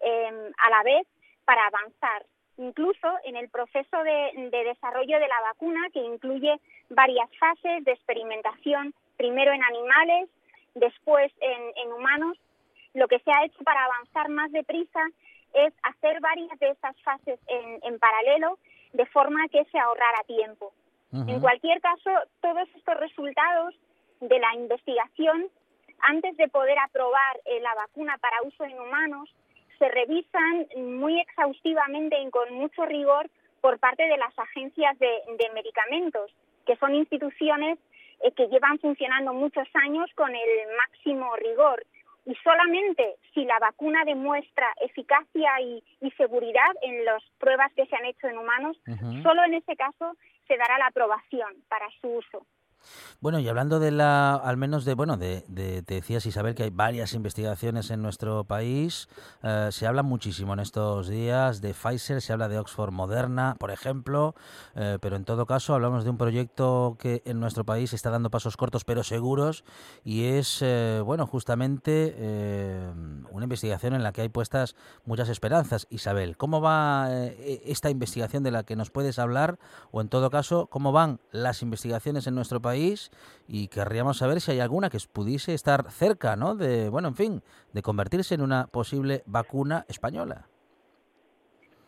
em, a la vez para avanzar. Incluso en el proceso de, desarrollo de la vacuna, que incluye varias fases de experimentación, primero en animales, después en, humanos, lo que se ha hecho para avanzar más deprisa es hacer varias de estas fases en, en paralelo, de forma que se ahorrara tiempo. En cualquier caso, todos estos resultados de la investigación, antes de poder aprobar eh, la vacuna para uso en humanos, se revisan muy exhaustivamente y con mucho rigor por parte de las agencias de, medicamentos, que son instituciones eh, que llevan funcionando muchos años con el máximo rigor. Y solamente si la vacuna demuestra eficacia y, seguridad en las pruebas que se han hecho en humanos, solo en ese caso se dará la aprobación para su uso. Bueno, y hablando de la, al menos de, bueno, de, de te decías Isabel que hay varias investigaciones en nuestro país. Eh, se habla muchísimo en estos días de Pfizer, se habla de Oxford Moderna, por ejemplo, eh, pero en todo caso hablamos de un proyecto que en nuestro país está dando pasos cortos pero seguros y es, eh, bueno, justamente una investigación en la que hay puestas muchas esperanzas. Isabel, ¿cómo va e, esta investigación de la que nos puedes hablar o en todo caso cómo van las investigaciones en nuestro país? Y querríamos saber si hay alguna que pudiese estar cerca, ¿no? De, bueno, en fin, de convertirse en una posible vacuna española.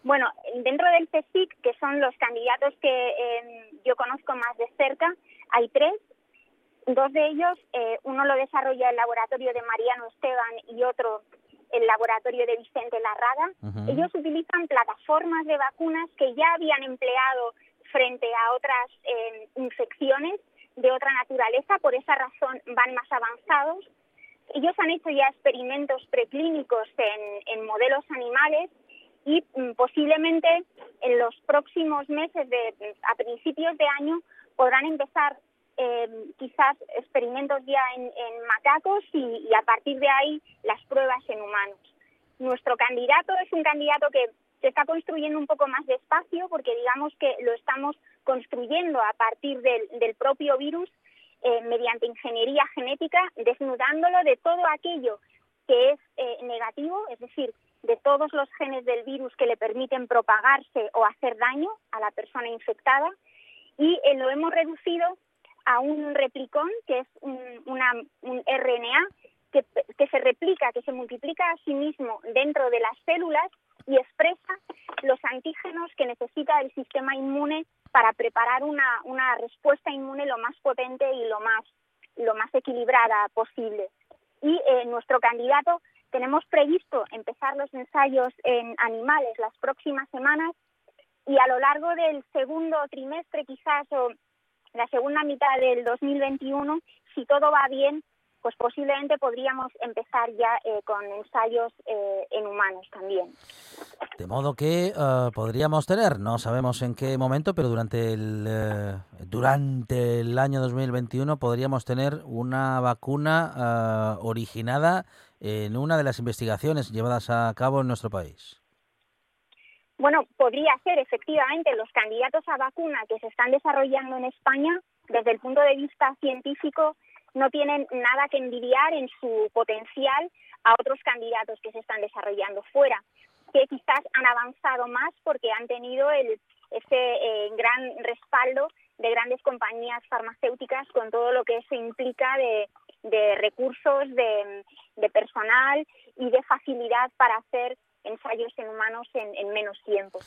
Bueno, dentro del CSIC, que son los candidatos que em, yo conozco más de cerca, hay tres. Dos de ellos, eh, uno lo desarrolla el laboratorio de Mariano Esteban y otro el laboratorio de Vicente Larraga. Ellos utilizan plataformas de vacunas que ya habían empleado frente a otras em, infecciones de otra naturaleza, por esa razón van más avanzados. Ellos han hecho ya experimentos preclínicos en, modelos animales y mm, posiblemente en los próximos meses, de, a principios de año, podrán empezar eh, quizás experimentos ya en, macacos y, a partir de ahí las pruebas en humanos. Nuestro candidato es un candidato que se está construyendo un poco más despacio porque digamos que lo estamos construyendo a partir del, propio virus eh, mediante ingeniería genética, desnudándolo de todo aquello que es eh, negativo, es decir, de todos los genes del virus que le permiten propagarse o hacer daño a la persona infectada. Y eh, lo hemos reducido a un replicón, que es un, una, un RNA que se replica, que se multiplica a sí mismo dentro de las células y expresa los antígenos que necesita el sistema inmune para preparar una, una respuesta inmune lo más potente y lo más, lo más equilibrada posible. Y eh, nuestro candidato tenemos previsto empezar los ensayos en animales las próximas semanas y a lo largo del segundo trimestre quizás o la segunda mitad del 2021, si todo va bien, pues posiblemente podríamos empezar ya eh, con ensayos eh, en humanos también. De modo que eh, podríamos tener, no sabemos en qué momento, pero durante el, durante el año 2021 podríamos tener una vacuna originada en una de las investigaciones llevadas a cabo en nuestro país. Bueno, podría ser efectivamente los candidatos a vacuna que se están desarrollando en España desde el punto de vista científico no tienen nada que envidiar en su potencial a otros candidatos que se están desarrollando fuera, que quizás han avanzado más porque han tenido el, ese eh, gran respaldo de grandes compañías farmacéuticas con todo lo que eso implica de, recursos, de, de personal y de facilidad para hacer ensayos en humanos en, menos tiempo.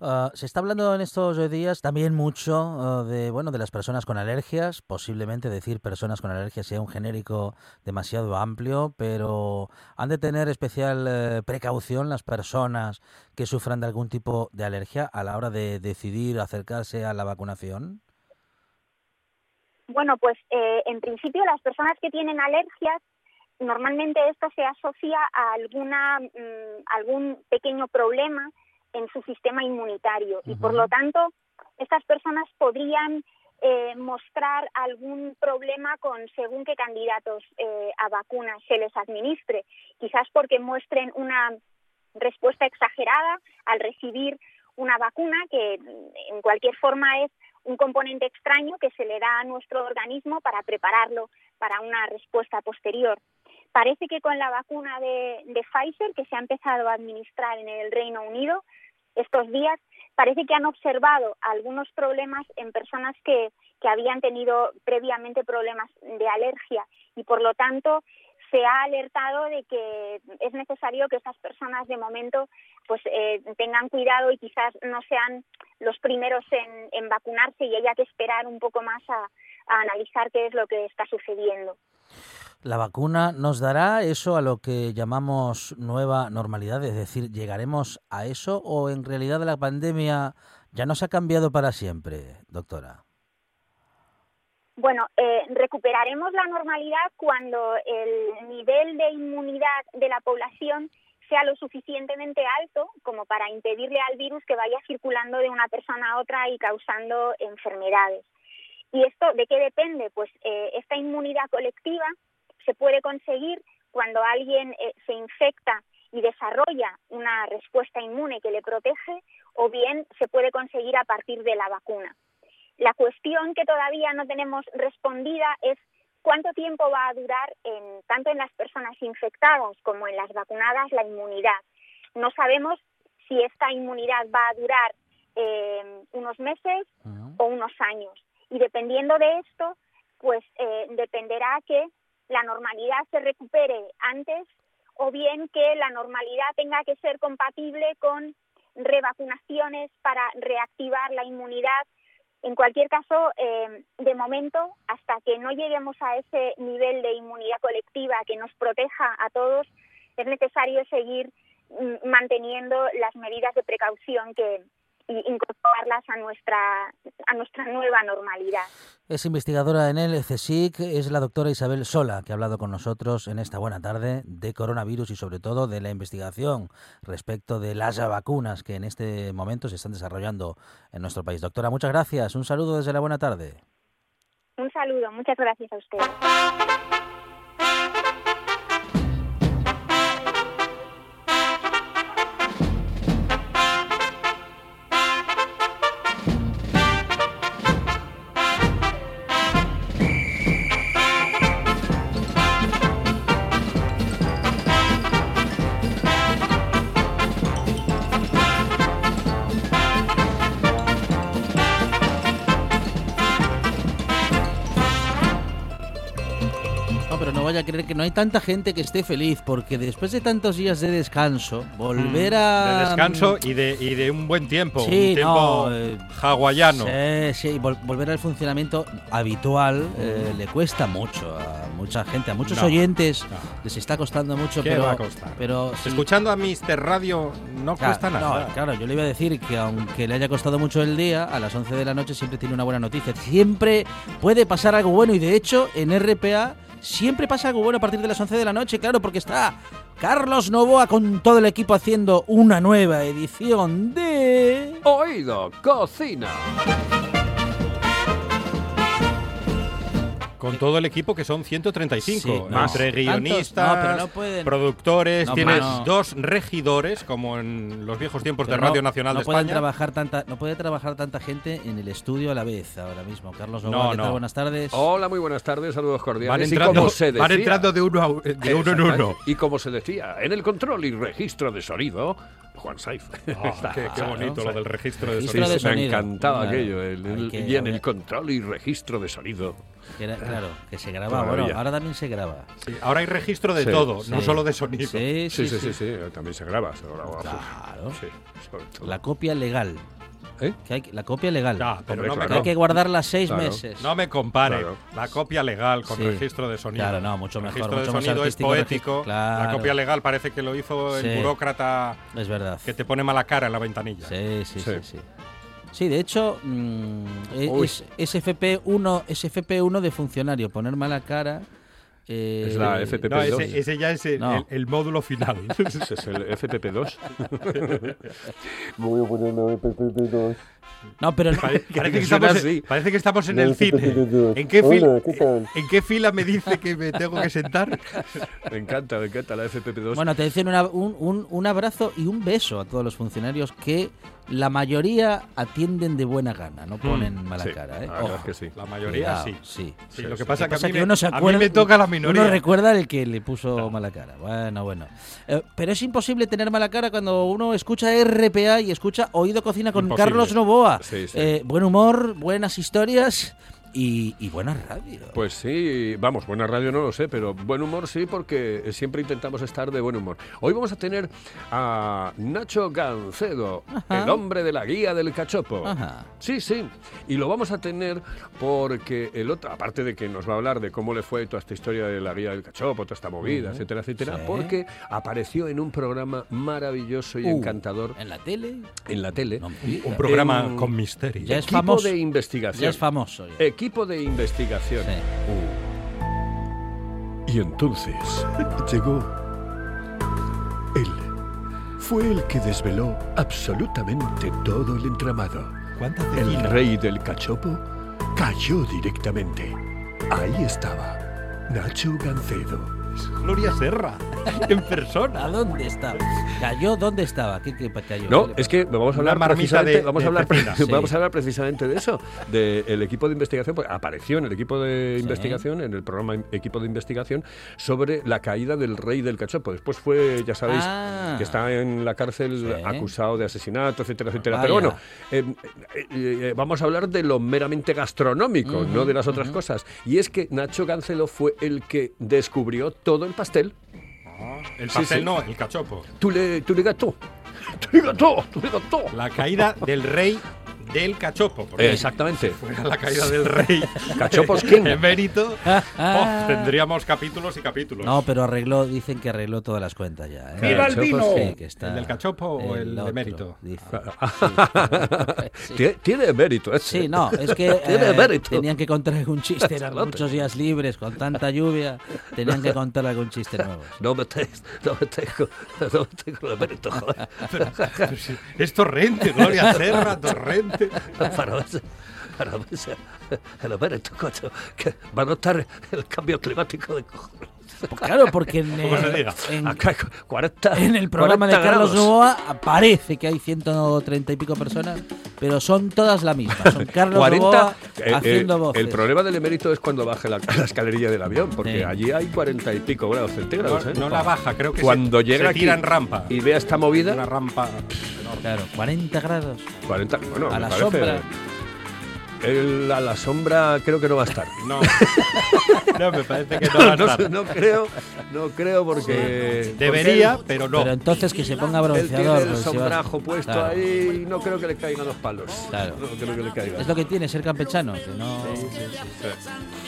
Ah, se está hablando en estos días también mucho ah, de bueno de las personas con alergias, posiblemente decir personas con alergias sea un genérico demasiado amplio, pero han de tener especial eh, precaución las personas que sufran de algún tipo de alergia a la hora de decidir acercarse a la vacunación. Bueno, pues eh, en principio las personas que tienen alergias normalmente esto se asocia a alguna, mm, algún pequeño problema en su sistema inmunitario. Y por lo tanto estas personas podrían eh, mostrar algún problema con según qué candidatos eh, a vacunas se les administre, quizás porque muestren una respuesta exagerada al recibir una vacuna que mm, en cualquier forma es un componente extraño que se le da a nuestro organismo para prepararlo para una respuesta posterior. Parece que con la vacuna de, Pfizer, que se ha empezado a administrar en el Reino Unido estos días, parece que han observado algunos problemas en personas que, que habían tenido previamente problemas de alergia y, por lo tanto, se ha alertado de que es necesario que estas personas de momento pues eh, tengan cuidado y quizás no sean los primeros en, en, vacunarse y haya que esperar un poco más a analizar qué es lo que está sucediendo. ¿La vacuna nos dará eso a lo que llamamos nueva normalidad? Es decir, ¿llegaremos a eso o en realidad la pandemia ya nos ha cambiado para siempre, doctora? Bueno, eh, recuperaremos la normalidad cuando el nivel de inmunidad de la población sea lo suficientemente alto como para impedirle al virus que vaya circulando de una persona a otra y causando enfermedades. ¿Y esto de qué depende? Pues eh, esta inmunidad colectiva se puede conseguir cuando alguien eh, se infecta y desarrolla una respuesta inmune que le protege o bien se puede conseguir a partir de la vacuna. La cuestión que todavía no tenemos respondida es cuánto tiempo va a durar en, tanto en las personas infectadas como en las vacunadas la inmunidad. No sabemos si esta inmunidad va a durar eh, unos meses o unos años. Y dependiendo de esto, pues eh, dependerá que la normalidad se recupere antes o bien que la normalidad tenga que ser compatible con revacunaciones para reactivar la inmunidad. En cualquier caso, eh, de momento, hasta que no lleguemos a ese nivel de inmunidad colectiva que nos proteja a todos, es necesario seguir mm, manteniendo las medidas de precaución que, y incorporarlas a nuestra, a nuestra nueva normalidad. Es investigadora en el CSIC, es la doctora Isabel Sola, que ha hablado con nosotros en esta buena tarde de coronavirus y sobre todo de la investigación respecto de las vacunas que en este momento se están desarrollando en nuestro país. Doctora, muchas gracias. Un saludo desde la buena tarde. Un saludo, muchas gracias a usted. Creer que no hay tanta gente que esté feliz, porque después de tantos días de descanso, volver a... De descanso y de, y de un buen tiempo, Sí, un tiempo no, eh, hawaiano. Sí, sí, vol- volver al funcionamiento habitual eh, le cuesta mucho a mucha gente, a muchos No, oyentes no. les está costando mucho, ¿Qué pero, va a costar? pero sí, Escuchando a Mr. Radio no Claro, cuesta nada. claro, yo le iba a decir que aunque le haya costado mucho el día, a las 11 de la noche siempre tiene una buena noticia. Siempre puede pasar algo bueno y de hecho en RPA siempre pasa algo bueno a partir de las 11 de la noche, claro, porque está Carlos Novoa con todo el equipo haciendo una nueva edición de... Oído, cocina. Con todo el equipo que son 135. Sí, no, entre guionistas, no, no pueden- productores. No, tienes no. dos regidores, como en los viejos tiempos Pero de no- Radio Nacional no de pueden España. trabajar tanta no puede trabajar tanta gente en el estudio a la vez ahora mismo Carlos Novoa No, ¿qué tal? no. buenas tardes Hola, muy buenas tardes, saludos cordiales. Van y entrando, como se decía, van entrando de uno, a- de uno en uno. Y como se decía, en el control y registro de sonido, Juan Saif. Ah, qué, qué bonito lo del registro de sonido. de me encantaba Claro. aquello. el- Hay el- que- y en el control y registro de sonido. Que era- claro que se graba Todavía. bueno ahora también se graba Sí, ahora hay registro de Sí, todo, Sí. no solo de sonido. sí Sí, sí, sí, sí, también se graba. Se graba Claro. Sí, sobre todo. la copia legal ¿Eh? que hay que- la copia legal Ya, pero Hombre, no, que claro. hay que guardarla seis Claro. meses no me compare Claro. la copia legal con Sí. registro de sonido. Claro, no, mucho mejor, registro mucho de más sonido es poético. La copia legal parece que lo hizo Sí. el burócrata es verdad que te pone mala cara en la ventanilla. sí sí sí Sí. Sí de hecho, mm, e- Uy. es, SFP1, SFP1 de funcionario, poner mala cara. eh, Es la FP. No, FP2. ese, ese ya es el, No. el- el módulo final. Ese es el FPP2. Voy a poner la FPP2. No, pero no- Pare- parece, que estamos, así. parece que estamos en el cine. FPP2. ¿En qué, fila, ¿qué tal? ¿En qué fila me dice que me tengo que sentar? Me encanta, me encanta la FPP2. Bueno, te dicen una- un, un- un abrazo y un beso a todos los funcionarios que la mayoría atienden de buena gana, no ponen mala sí, cara. ¿eh? Ojo, es que sí. La mayoría cuidado, sí. sí. Sí, Sí, lo que pasa es que, a, mí me, uno se a mí acuerda- me toca la minoría. Uno recuerda el que le puso mala cara. Bueno, bueno. Eh, pero es imposible tener mala cara cuando uno escucha RPA y escucha Oído Cocina con Imposible. Carlos Novoa. Sí, sí. Eh, buen humor, buenas historias y, y buena radio. Pues sí, vamos, buena radio no lo sé, pero buen humor sí, porque siempre intentamos estar de buen humor. Hoy vamos a tener a Nacho Gancedo, Ajá. el hombre de la guía del cachopo. Ajá. Sí, sí, y lo vamos a tener porque el otro, aparte de que nos va a hablar de cómo le fue toda esta historia de la guía del cachopo, toda esta movida, etcétera, etcétera, Sí. porque apareció en un programa maravilloso y Uh, encantador En la tele. en la tele. No. Un programa En- con misterio. Ya es Equipo famoso. de investigación. Ya es famoso. ya. Equipo de investigación. Sí. Y entonces llegó él. Fue el que desveló absolutamente todo el entramado. ¿Cuántas El rey del cachopo cayó directamente. Ahí estaba, Nacho Gancedo. Gloria Serra, en persona. ¿A dónde estaba? ¿Cayó? ¿Dónde estaba? ¿Qué, qué cayó? No, ¿Qué le es que vamos a hablar precisamente, de- vamos, a de hablar. Sí. vamos a hablar precisamente de eso, del equipo de investigación, pues apareció en el equipo de Sí. investigación, en el programa equipo de investigación, sobre la caída del rey del cachopo. Después fue, ya sabéis, Ah. que está en la cárcel Sí. acusado de asesinato, etcétera, etcétera. Vaya. Pero bueno, eh, eh, eh, vamos a hablar de lo meramente gastronómico, no de las otras cosas. Y es que Nacho Gancelo fue el que descubrió todo el pastel. El Sí, pastel sí. no, el cachopo. Tú le, tú le gató. Tú le gató, tú le gató. La caída del rey del cachopo. porque Exactamente. si fuera la caída del rey. Cachopos King. Emérito. oh, tendríamos capítulos y capítulos. No, pero arregló, dicen que arregló todas las cuentas ya. ¿eh? ¡Viva el vino! sí, que está ¿El del cachopo o el de mérito? dice. Sí. Tie- Tiene mérito ese. Sí, no, es que Tiene eh, mérito. tenían que contar algún chiste, eran muchos días libres, con tanta lluvia, tenían que contar algún chiste nuevo. No me no me no con el mérito, joder. Pero sí, es torrente, Gloria Serra, torrente. Para ver, si- para ver si el mérito, coño, que va a notar el cambio climático de cojones. Pues claro, porque en, eh, diga. en- Acá hay 40, en el programa de 40 Carlos. Novoa parece que hay 130 y pico personas, pero son todas la misma. Son Carlos 40, Novoa eh, eh, haciendo voces. el problema del emérito es cuando baje la, la escalerilla del avión, porque Sí. allí hay 40 y pico grados centígrados. No, ¿eh? no la baja, creo que Cuando se, llega se aquí tira en rampa. y vea esta movida, Una rampa. Claro, 40 grados. 40, bueno, A la parece- sombra. El- a la sombra creo que no va a estar. No. no, me parece que no va a no, estar. sé, no creo, no creo porque Debería, porque pero no. Pero entonces que se ponga él, él tiene bronceador. el sombrajo puesto Claro. ahí y no creo que le caigan los palos. Claro. No creo que le caigan. Es lo que tiene ser campechano, que no,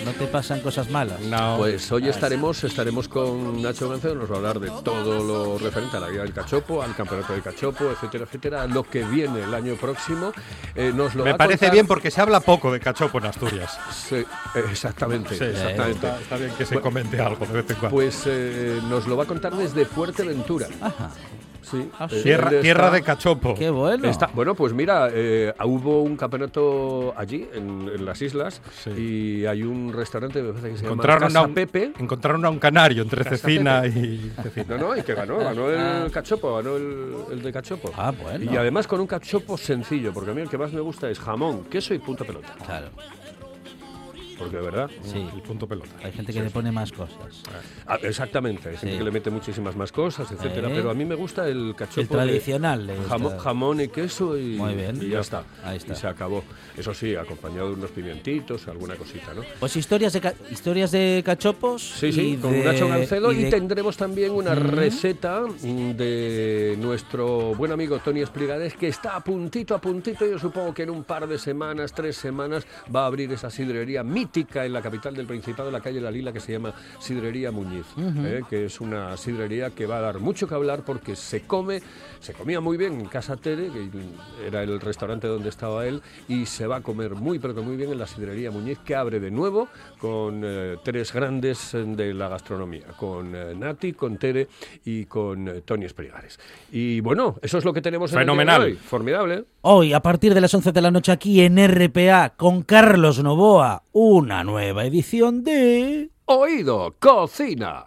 no te pasan cosas malas. No. Pues hoy estaremos, estaremos con Nacho Gancedo, nos va a hablar de todo lo referente a la vida del cachopo, al campeonato del cachopo, etcétera, etcétera, lo que viene el año próximo. Eh, nos lo me parece contar- bien porque se habla poco de cachopo en Asturias. Sí, eh, exactamente, Sí, exactamente. Está, está bien que se comente algo de vez en cuando. Pues eh, nos lo va a contar desde Fuerteventura. Ajá. Sí. Ah, Eh, tierra, tierra de cachopo. Qué bueno. Está- bueno, pues mira, eh, hubo un campeonato allí, en, en las islas, Sí. y hay un restaurante, me parece que se llama Encontraron Casa a, un, Pepe. encontraron a un canario entre Casa cecina y cecina. No, no, y que ganó, ganó el cachopo, ganó el, el de cachopo. Ah, bueno. Y además con un cachopo sencillo, porque a mí el que más me gusta es jamón, queso y punto pelota. Claro, Porque de verdad. sí. Y punto pelota. Hay gente que le pone más cosas. Ah, exactamente, hay gente Sí. que le mete muchísimas más cosas, etcétera, Eh. pero a mí me gusta el cachopo. El tradicional. Jamón, jamón y queso y, Muy bien. y ya está. Ahí está. Y se acabó. Eso sí, acompañado de unos pimientitos, alguna cosita, ¿no? Pues historias de, ca- historias de cachopos. Sí, sí, y con de- Nacho Gancedo y, de- tendremos también una receta de nuestro buen amigo Tony Espligares que está a puntito, a puntito, yo supongo que en un par de semanas, tres semanas, va a abrir esa sidrería mítica en la capital del Principado, en la calle La Lila, que se llama Sidrería Muñiz, eh, que es una sidrería que va a dar mucho que hablar porque se come, se comía muy bien en Casa Tere, que era el restaurante donde estaba él, y se va a comer muy, pero que muy bien en la Sidrería Muñiz, que abre de nuevo con eh, tres grandes eh, de la gastronomía, con eh, Nati, con Tere y con eh, Tony Esprigares. Y bueno, eso es lo que tenemos en el día de hoy. Formidable. Hoy, a partir de las 11 de la noche, aquí en RPA, con Carlos Novoa, una nueva edición de... Oído, cocina.